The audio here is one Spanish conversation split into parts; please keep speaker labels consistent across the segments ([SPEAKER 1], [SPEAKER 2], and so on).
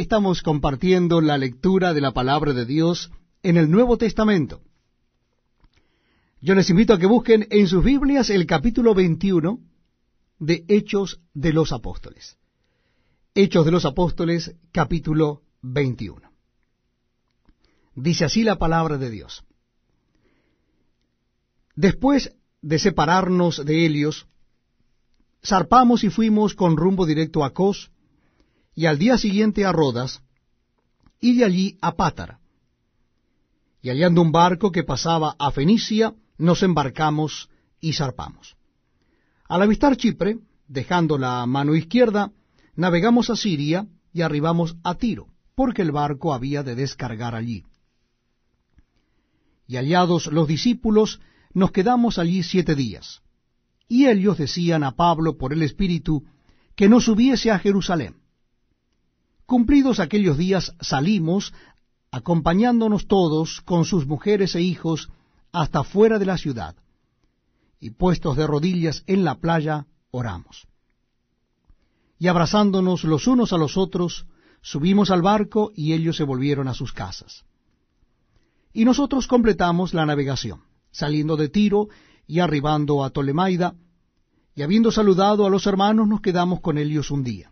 [SPEAKER 1] Estamos compartiendo la lectura de la palabra de Dios en el Nuevo Testamento. Yo les invito a que busquen en sus Biblias el capítulo 21 de Hechos de los Apóstoles. Hechos de los Apóstoles, capítulo 21. Dice así la palabra de Dios. Después de separarnos de Helios, zarpamos y fuimos con rumbo directo a Cos, y al día siguiente a Rodas, y de allí a Pátara. Y hallando un barco que pasaba a Fenicia, nos embarcamos y zarpamos. Al avistar Chipre, dejando la mano izquierda, navegamos a Siria y arribamos a Tiro, porque el barco había de descargar allí. Y hallados los discípulos, nos quedamos allí siete días. Y ellos decían a Pablo por el Espíritu que no subiese a Jerusalén. Cumplidos aquellos días salimos, acompañándonos todos con sus mujeres e hijos hasta fuera de la ciudad. Y puestos de rodillas en la playa, oramos. Y abrazándonos los unos a los otros, subimos al barco y ellos se volvieron a sus casas. Y nosotros completamos la navegación saliendo de Tiro y arribando a Tolemaida, y habiendo saludado a los hermanos nos quedamos con ellos un día.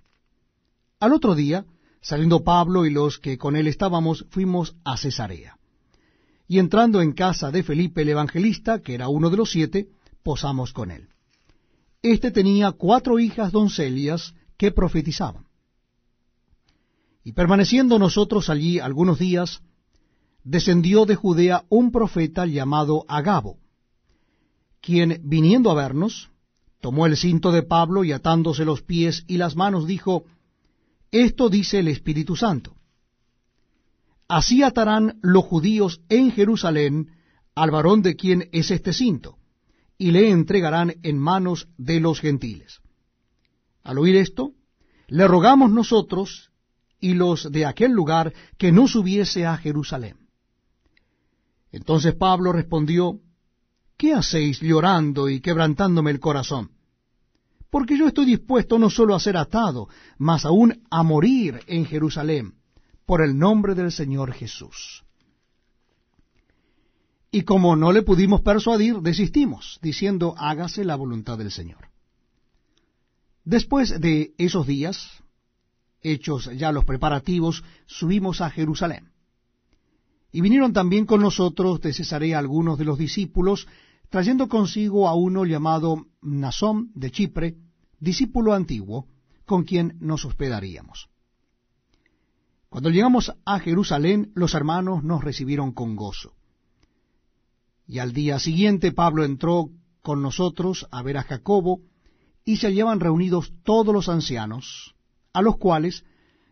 [SPEAKER 1] Al otro día, saliendo Pablo y los que con él estábamos, fuimos a Cesarea. Y entrando en casa de Felipe el evangelista, que era uno de los siete, posamos con él. Este tenía cuatro hijas doncellas que profetizaban. Y permaneciendo nosotros allí algunos días, descendió de Judea un profeta llamado Agabo, quien, viniendo a vernos, tomó el cinto de Pablo y atándose los pies y las manos, dijo, Esto dice el Espíritu Santo. Así atarán los judíos en Jerusalén al varón de quien es este cinto, y le entregarán en manos de los gentiles. Al oír esto, le rogamos nosotros y los de aquel lugar que no subiese a Jerusalén. Entonces Pablo respondió, ¿qué hacéis llorando y quebrantándome el corazón? Porque yo estoy dispuesto no solo a ser atado, mas aún a morir en Jerusalén, por el nombre del Señor Jesús. Y como no le pudimos persuadir, desistimos, diciendo, hágase la voluntad del Señor. Después de esos días, hechos ya los preparativos, subimos a Jerusalén. Y vinieron también con nosotros de Cesarea algunos de los discípulos, trayendo consigo a uno llamado Nasón de Chipre, discípulo antiguo, con quien nos hospedaríamos. Cuando llegamos a Jerusalén, los hermanos nos recibieron con gozo. Y al día siguiente Pablo entró con nosotros a ver a Jacobo, y se hallaban reunidos todos los ancianos, a los cuales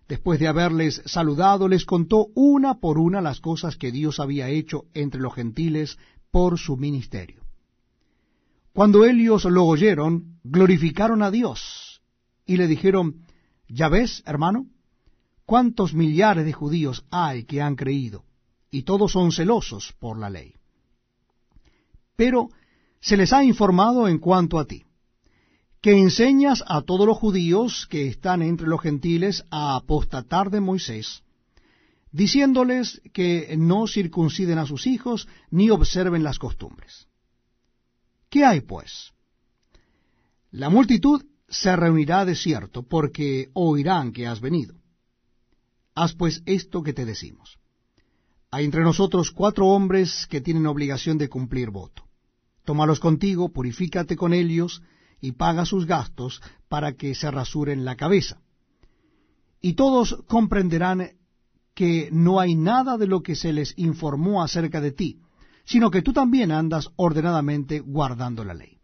[SPEAKER 1] después de haberles saludado, les contó una por una las cosas que Dios había hecho entre los gentiles por su ministerio. Cuando ellos lo oyeron, glorificaron a Dios y le dijeron, Ya ves, hermano, cuántos millares de judíos hay que han creído, y todos son celosos por la ley. Pero se les ha informado en cuanto a ti que enseñas a todos los judíos que están entre los gentiles a apostatar de Moisés, diciéndoles que no circunciden a sus hijos ni observen las costumbres. ¿Qué hay, pues? La multitud se reunirá de cierto, porque oirán que has venido. Haz pues esto que te decimos. Hay entre nosotros cuatro hombres que tienen obligación de cumplir voto. Tómalos contigo, purifícate con ellos, y paga sus gastos para que se rasuren la cabeza. Y todos comprenderán que no hay nada de lo que se les informó acerca de ti, sino que tú también andas ordenadamente guardando la ley.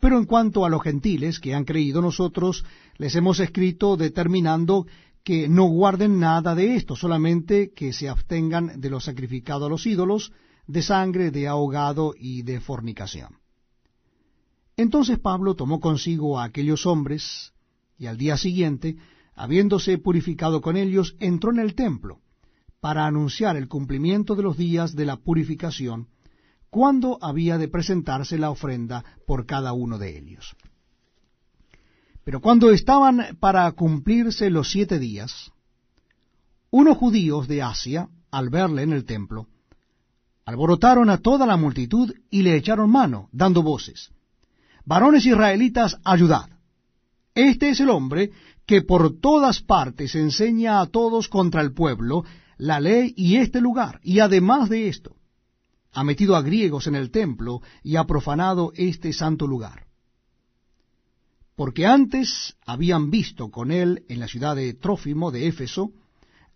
[SPEAKER 1] Pero en cuanto a los gentiles que han creído nosotros, les hemos escrito determinando que no guarden nada de esto, solamente que se abstengan de lo sacrificado a los ídolos, de sangre, de ahogado y de fornicación. Entonces Pablo tomó consigo a aquellos hombres, y al día siguiente, habiéndose purificado con ellos, entró en el templo, para anunciar el cumplimiento de los días de la purificación, cuando había de presentarse la ofrenda por cada uno de ellos. Pero cuando estaban para cumplirse los siete días, unos judíos de Asia, al verle en el templo, alborotaron a toda la multitud y le echaron mano, dando voces. Varones israelitas, ayudad. Este es el hombre que por todas partes enseña a todos contra el pueblo la ley y este lugar, y además de esto, ha metido a griegos en el templo y ha profanado este santo lugar. Porque antes habían visto con él en la ciudad de Trófimo de Éfeso,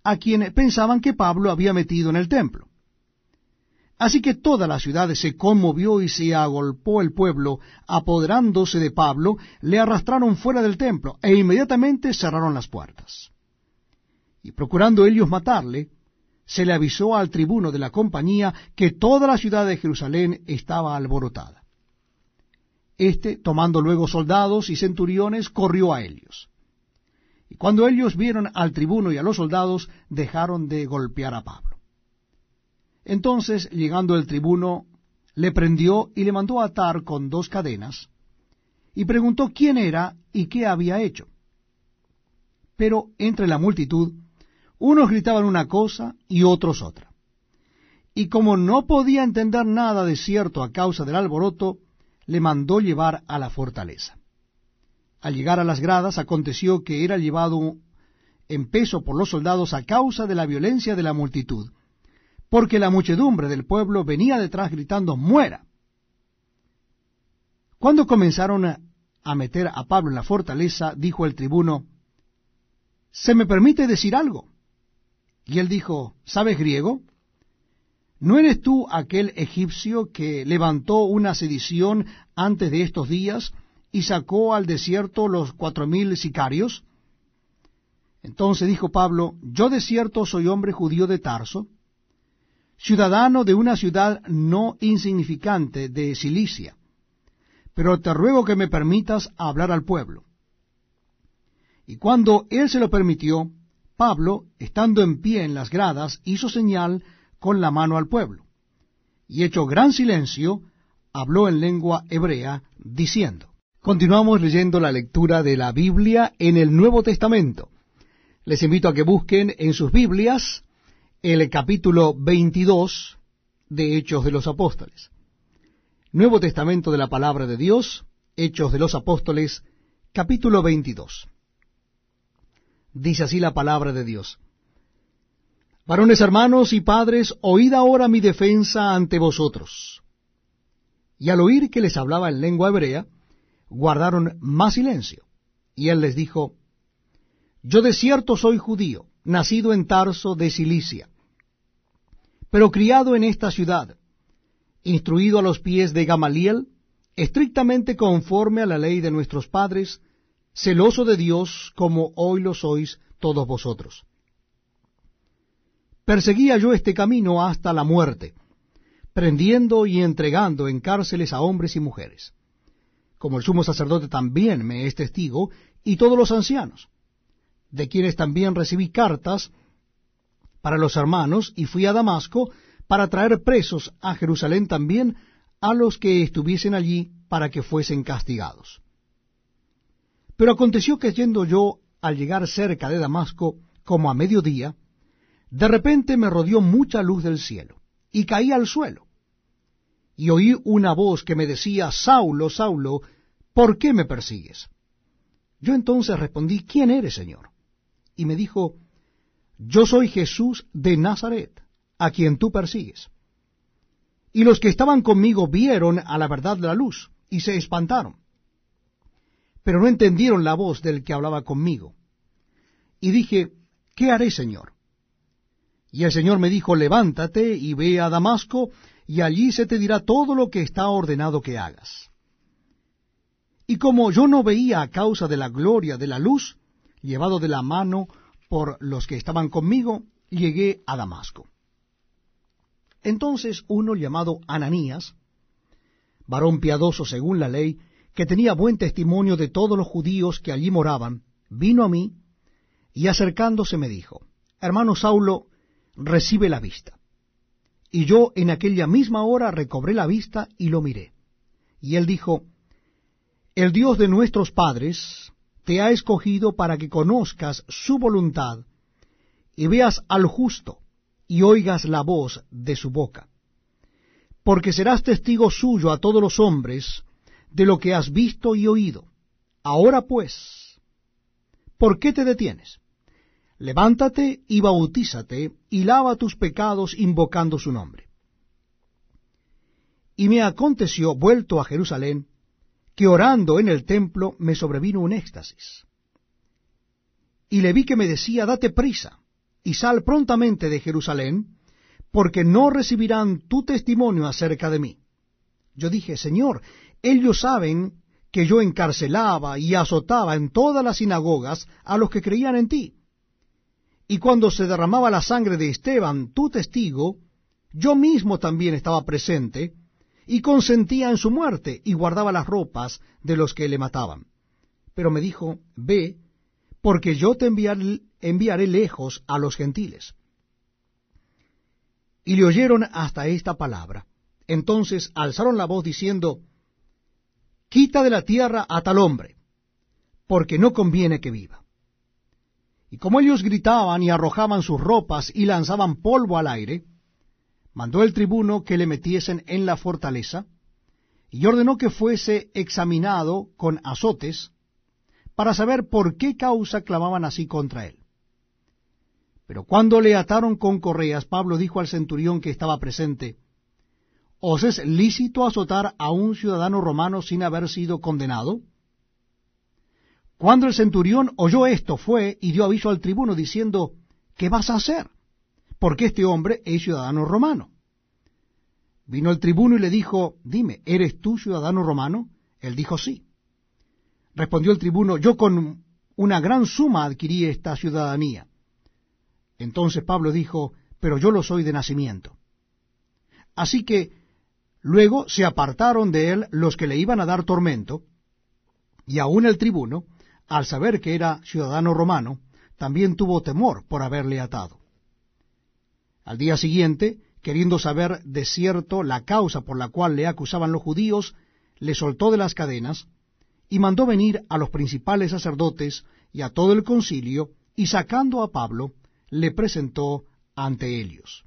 [SPEAKER 1] a quien pensaban que Pablo había metido en el templo. Así que toda la ciudad se conmovió y se agolpó el pueblo, apoderándose de Pablo, le arrastraron fuera del templo e inmediatamente cerraron las puertas. Y procurando ellos matarle, se le avisó al tribuno de la compañía que toda la ciudad de Jerusalén estaba alborotada. Este, tomando luego soldados y centuriones, corrió a ellos. Y cuando ellos vieron al tribuno y a los soldados, dejaron de golpear a Pablo. Entonces, llegando el tribuno, le prendió y le mandó atar con dos cadenas, y preguntó quién era y qué había hecho. Pero entre la multitud, unos gritaban una cosa y otros otra. Y como no podía entender nada de cierto a causa del alboroto, le mandó llevar a la fortaleza. Al llegar a las gradas aconteció que era llevado en peso por los soldados a causa de la violencia de la multitud, porque la muchedumbre del pueblo venía detrás gritando muera. Cuando comenzaron a, meter a Pablo en la fortaleza, dijo el tribuno, ¿se me permite decir algo? Y él dijo, ¿sabes griego? ¿No eres tú aquel egipcio que levantó una sedición antes de estos días y sacó al desierto los cuatro mil sicarios? Entonces dijo Pablo, yo de cierto soy hombre judío de Tarso, ciudadano de una ciudad no insignificante de Cilicia, pero te ruego que me permitas hablar al pueblo. Y cuando él se lo permitió, Pablo, estando en pie en las gradas, hizo señal con la mano al pueblo, y hecho gran silencio, habló en lengua hebrea, diciendo. Continuamos leyendo la lectura de la Biblia en el Nuevo Testamento. Les invito a que busquen en sus Biblias el capítulo 22 de Hechos de los Apóstoles. Nuevo Testamento de la Palabra de Dios, Hechos de los Apóstoles, capítulo 22. Dice así la palabra de Dios. Varones hermanos y padres, oíd ahora mi defensa ante vosotros. Y al oír que les hablaba en lengua hebrea, guardaron más silencio. Y él les dijo, Yo de cierto soy judío, nacido en Tarso de Cilicia, pero criado en esta ciudad, instruido a los pies de Gamaliel, estrictamente conforme a la ley de nuestros padres, celoso de Dios como hoy lo sois todos vosotros. Perseguía yo este camino hasta la muerte, prendiendo y entregando en cárceles a hombres y mujeres, como el sumo sacerdote también me es testigo, y todos los ancianos, de quienes también recibí cartas para los hermanos, y fui a Damasco para traer presos a Jerusalén también a los que estuviesen allí para que fuesen castigados. Pero aconteció que yendo yo al llegar cerca de Damasco, como a mediodía, de repente me rodeó mucha luz del cielo, y caí al suelo. Y oí una voz que me decía, Saulo, Saulo, ¿por qué me persigues? Yo entonces respondí, ¿quién eres, Señor? Y me dijo, yo soy Jesús de Nazaret, a quien tú persigues. Y los que estaban conmigo vieron a la verdad la luz, y se espantaron pero no entendieron la voz del que hablaba conmigo. Y dije, ¿qué haré, Señor? Y el Señor me dijo, levántate y ve a Damasco, y allí se te dirá todo lo que está ordenado que hagas. Y como yo no veía a causa de la gloria de la luz, llevado de la mano por los que estaban conmigo, llegué a Damasco. Entonces uno llamado Ananías, varón piadoso según la ley, que tenía buen testimonio de todos los judíos que allí moraban, vino a mí y acercándose me dijo, Hermano Saulo, recibe la vista. Y yo en aquella misma hora recobré la vista y lo miré. Y él dijo, El Dios de nuestros padres te ha escogido para que conozcas su voluntad, y veas al justo, y oigas la voz de su boca. Porque serás testigo suyo a todos los hombres de lo que has visto y oído. Ahora pues, ¿por qué te detienes? Levántate y bautízate, y lava tus pecados invocando su nombre. Y me aconteció, vuelto a Jerusalén, que orando en el templo me sobrevino un éxtasis. Y le vi que me decía, date prisa, y sal prontamente de Jerusalén, porque no recibirán tu testimonio acerca de mí. Yo dije, Señor, ellos saben que yo encarcelaba y azotaba en todas las sinagogas a los que creían en ti. Y cuando se derramaba la sangre de Esteban, tu testigo, yo mismo también estaba presente, y consentía en su muerte, y guardaba las ropas de los que le mataban. Pero me dijo, Ve, porque yo te enviaré, lejos a los gentiles. Y le oyeron hasta esta palabra. Entonces alzaron la voz diciendo, Quita de la tierra a tal hombre, porque no conviene que viva. Y como ellos gritaban y arrojaban sus ropas y lanzaban polvo al aire, mandó el tribuno que le metiesen en la fortaleza, y ordenó que fuese examinado con azotes, para saber por qué causa clamaban así contra él. Pero cuando le ataron con correas, Pablo dijo al centurión que estaba presente, ¿Os es lícito azotar a un ciudadano romano sin haber sido condenado? Cuando el centurión oyó esto, fue y dio aviso al tribuno diciendo, ¿qué vas a hacer? porque este hombre es ciudadano romano. Vino el tribuno y le dijo, dime, ¿eres tú ciudadano romano? Él dijo, sí. Respondió el tribuno, yo con una gran suma adquirí esta ciudadanía. Entonces Pablo dijo, pero yo lo soy de nacimiento. Así que luego se apartaron de él los que le iban a dar tormento, y aun el tribuno, al saber que era ciudadano romano, también tuvo temor por haberle atado. Al día siguiente, queriendo saber de cierto la causa por la cual le acusaban los judíos, le soltó de las cadenas y mandó venir a los principales sacerdotes y a todo el concilio, y sacando a Pablo, le presentó ante ellos.